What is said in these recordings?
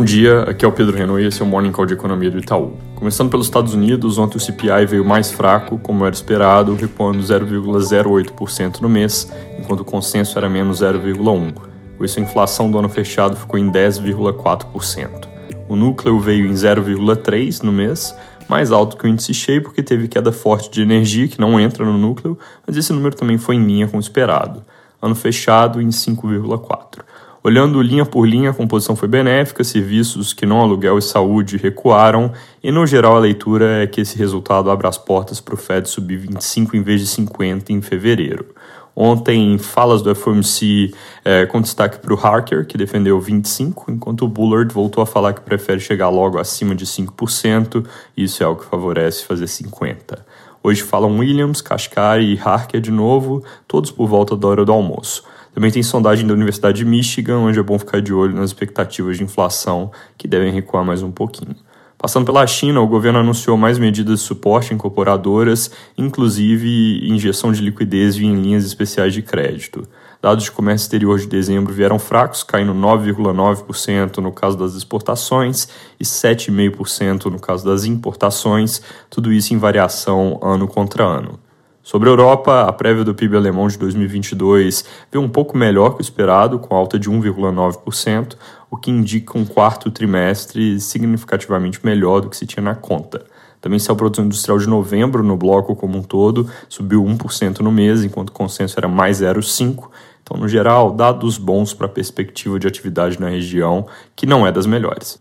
Bom dia, aqui é o Pedro Renault e esse é o Morning Call de Economia do Itaú. Começando pelos Estados Unidos, ontem o CPI veio mais fraco, como era esperado, recuando 0,08% no mês, enquanto o consenso era menos 0,1%. Com isso, a inflação do ano fechado ficou em 10,4%. O núcleo veio em 0,3% no mês, mais alto que o índice cheio porque teve queda forte de energia, que não entra no núcleo, mas esse número também foi em linha com o esperado. Ano fechado em 5,4%. Olhando linha por linha, a composição foi benéfica, serviços que não aluguel e saúde recuaram, e no geral a leitura é que esse resultado abre as portas para o Fed subir 25 em vez de 50 em fevereiro. Ontem, falas do FOMC é, com destaque para o Harker, que defendeu 25, enquanto o Bullard voltou a falar que prefere chegar logo acima de 5%, e isso é o que favorece fazer 50%. Hoje falam Williams, Kashkari e Harker de novo, todos por volta da hora do almoço. Também tem sondagem da Universidade de Michigan, onde é bom ficar de olho nas expectativas de inflação, que devem recuar mais um pouquinho. Passando pela China, o governo anunciou mais medidas de suporte incorporadoras, inclusive injeção de liquidez em linhas especiais de crédito. Dados de comércio exterior de dezembro vieram fracos, caindo 9,9% no caso das exportações e 7,5% no caso das importações, tudo isso em variação ano contra ano. Sobre a Europa, a prévia do PIB alemão de 2022 veio um pouco melhor que o esperado, com alta de 1,9%, o que indica um quarto trimestre significativamente melhor do que se tinha na conta. Também saiu a produção industrial de novembro no bloco como um todo, subiu 1% no mês, enquanto o consenso era mais 0,5%. Então, no geral, dados bons para a perspectiva de atividade na região, que não é das melhores.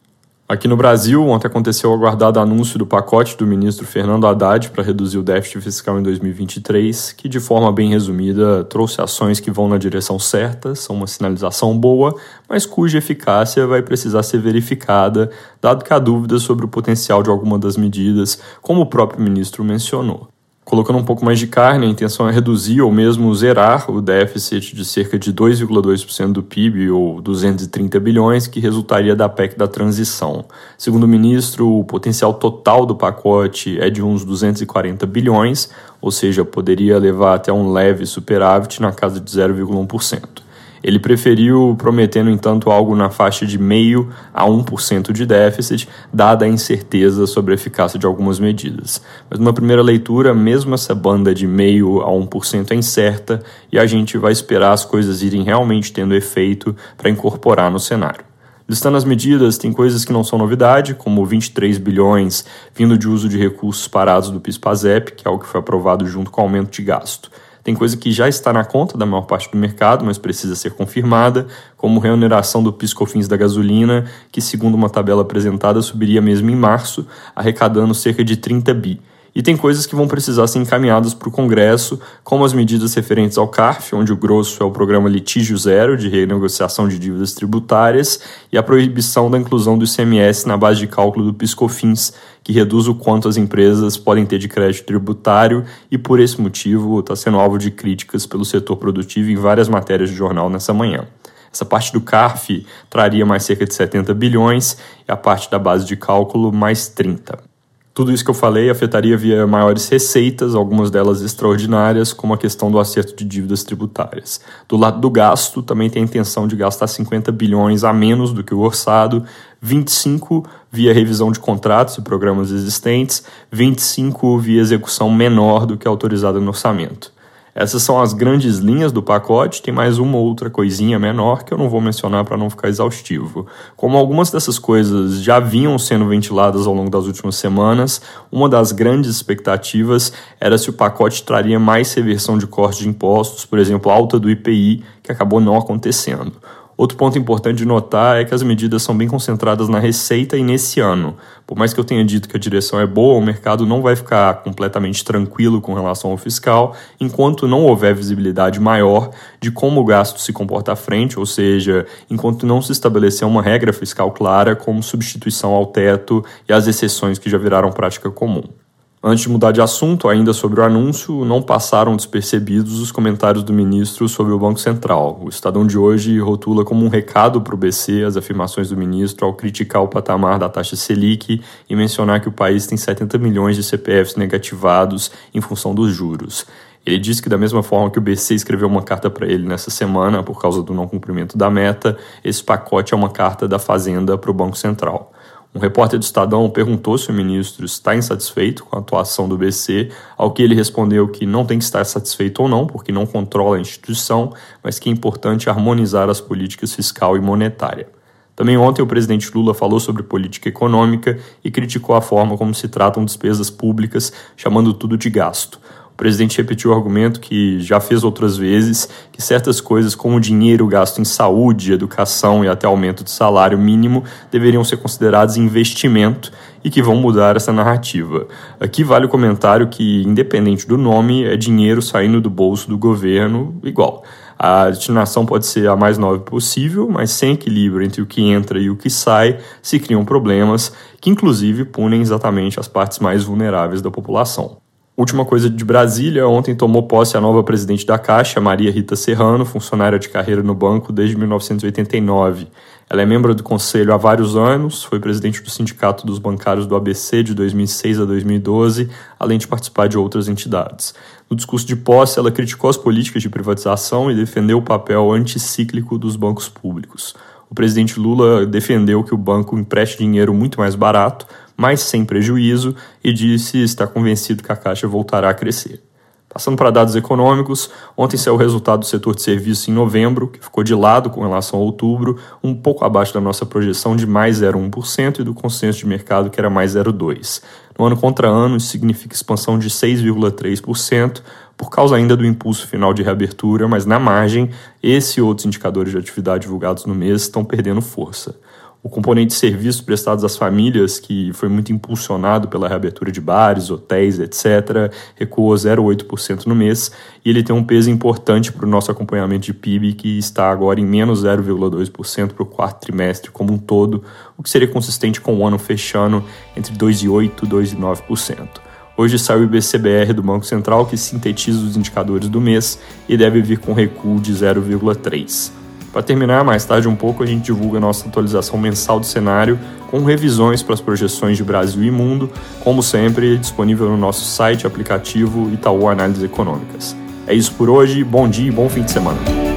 Aqui no Brasil, ontem aconteceu o aguardado anúncio do pacote do ministro Fernando Haddad para reduzir o déficit fiscal em 2023, que, de forma bem resumida, trouxe ações que vão na direção certa, são uma sinalização boa, mas cuja eficácia vai precisar ser verificada, dado que há dúvidas sobre o potencial de alguma das medidas, como o próprio ministro mencionou. Colocando um pouco mais de carne, a intenção é reduzir ou mesmo zerar o déficit de cerca de 2,2% do PIB, ou 230 bilhões, que resultaria da PEC da transição. Segundo o ministro, o potencial total do pacote é de uns 240 bilhões, ou seja, poderia levar até um leve superávit na casa de 0,1%. Ele preferiu, prometendo, entanto, algo na faixa de meio a 1% de déficit, dada a incerteza sobre a eficácia de algumas medidas. Mas numa primeira leitura, mesmo essa banda de meio a 1% é incerta e a gente vai esperar as coisas irem realmente tendo efeito para incorporar no cenário. Listando as medidas, tem coisas que não são novidade, como 23 bilhões vindo de uso de recursos parados do PIS-PASEP, que é o que foi aprovado junto com o aumento de gasto. Tem coisa que já está na conta da maior parte do mercado, mas precisa ser confirmada, como remuneração do piscofins da gasolina, que segundo uma tabela apresentada subiria mesmo em março, arrecadando cerca de 30 bi. E tem coisas que vão precisar ser encaminhadas para o Congresso, como as medidas referentes ao CARF, onde o grosso é o programa Litígio Zero, de renegociação de dívidas tributárias, e a proibição da inclusão do ICMS na base de cálculo do PiscoFins, que reduz o quanto as empresas podem ter de crédito tributário e, por esse motivo, está sendo alvo de críticas pelo setor produtivo em várias matérias de jornal nessa manhã. Essa parte do CARF traria mais cerca de 70 bilhões e a parte da base de cálculo mais 30. Tudo isso que eu falei afetaria via maiores receitas, algumas delas extraordinárias, como a questão do acerto de dívidas tributárias. Do lado do gasto, também tem a intenção de gastar 50 bilhões a menos do que o orçado, 25 via revisão de contratos e programas existentes, 25 via execução menor do que autorizada no orçamento. Essas são as grandes linhas do pacote, tem mais uma outra coisinha menor que eu não vou mencionar para não ficar exaustivo. Como algumas dessas coisas já vinham sendo ventiladas ao longo das últimas semanas, uma das grandes expectativas era se o pacote traria mais reversão de corte de impostos, por exemplo, alta do IPI, que acabou não acontecendo. Outro ponto importante de notar é que as medidas são bem concentradas na receita e nesse ano. Por mais que eu tenha dito que a direção é boa, o mercado não vai ficar completamente tranquilo com relação ao fiscal enquanto não houver visibilidade maior de como o gasto se comporta à frente, ou seja, enquanto não se estabelecer uma regra fiscal clara como substituição ao teto e as exceções que já viraram prática comum. Antes de mudar de assunto, ainda sobre o anúncio, não passaram despercebidos os comentários do ministro sobre o Banco Central. O Estadão de hoje rotula como um recado para o BC as afirmações do ministro ao criticar o patamar da taxa Selic e mencionar que o país tem 70 milhões de CPFs negativados em função dos juros. Ele disse que, da mesma forma que o BC escreveu uma carta para ele nessa semana por causa do não cumprimento da meta, esse pacote é uma carta da Fazenda para o Banco Central. Um repórter do Estadão perguntou se o ministro está insatisfeito com a atuação do BC, ao que ele respondeu que não tem que estar satisfeito ou não, porque não controla a instituição, mas que é importante harmonizar as políticas fiscal e monetária. Também ontem o presidente Lula falou sobre política econômica e criticou a forma como se tratam despesas públicas, chamando tudo de gasto presidente repetiu o argumento que já fez outras vezes, que certas coisas como dinheiro gasto em saúde, educação e até aumento de salário mínimo deveriam ser considerados investimento e que vão mudar essa narrativa. Aqui vale o comentário que, independente do nome, é dinheiro saindo do bolso do governo igual. A destinação pode ser a mais nova possível, mas sem equilíbrio entre o que entra e o que sai, se criam problemas que, inclusive, punem exatamente as partes mais vulneráveis da população. Última coisa de Brasília, ontem tomou posse a nova presidente da Caixa, Maria Rita Serrano, funcionária de carreira no banco desde 1989. Ela é membro do conselho há vários anos, foi presidente do Sindicato dos Bancários do ABC de 2006 a 2012, além de participar de outras entidades. No discurso de posse, ela criticou as políticas de privatização e defendeu o papel anticíclico dos bancos públicos. O presidente Lula defendeu que o banco empreste dinheiro muito mais barato, mas sem prejuízo, e disse estar convencido que a Caixa voltará a crescer. Passando para dados econômicos, ontem saiu o resultado do setor de serviços em novembro, que ficou de lado com relação a outubro, um pouco abaixo da nossa projeção de mais 0,1% e do consenso de mercado que era mais 0,2%. No ano contra ano, isso significa expansão de 6,3%, por causa ainda do impulso final de reabertura, mas na margem, esse e outros indicadores de atividade divulgados no mês estão perdendo força o componente de serviços prestados às famílias, que foi muito impulsionado pela reabertura de bares, hotéis, etc., recuou 0,8% no mês, e ele tem um peso importante para o nosso acompanhamento de PIB, que está agora em menos 0,2% para o quarto trimestre como um todo, o que seria consistente com o ano fechando entre 2,8% e 2,9%. Hoje saiu o IBCBR do Banco Central, que sintetiza os indicadores do mês e deve vir com recuo de 0,3%. Para terminar, mais tarde um pouco, a gente divulga nossa atualização mensal do cenário com revisões para as projeções de Brasil e mundo, como sempre, disponível no nosso site aplicativo Itaú Análises Econômicas. É isso por hoje, bom dia e bom fim de semana.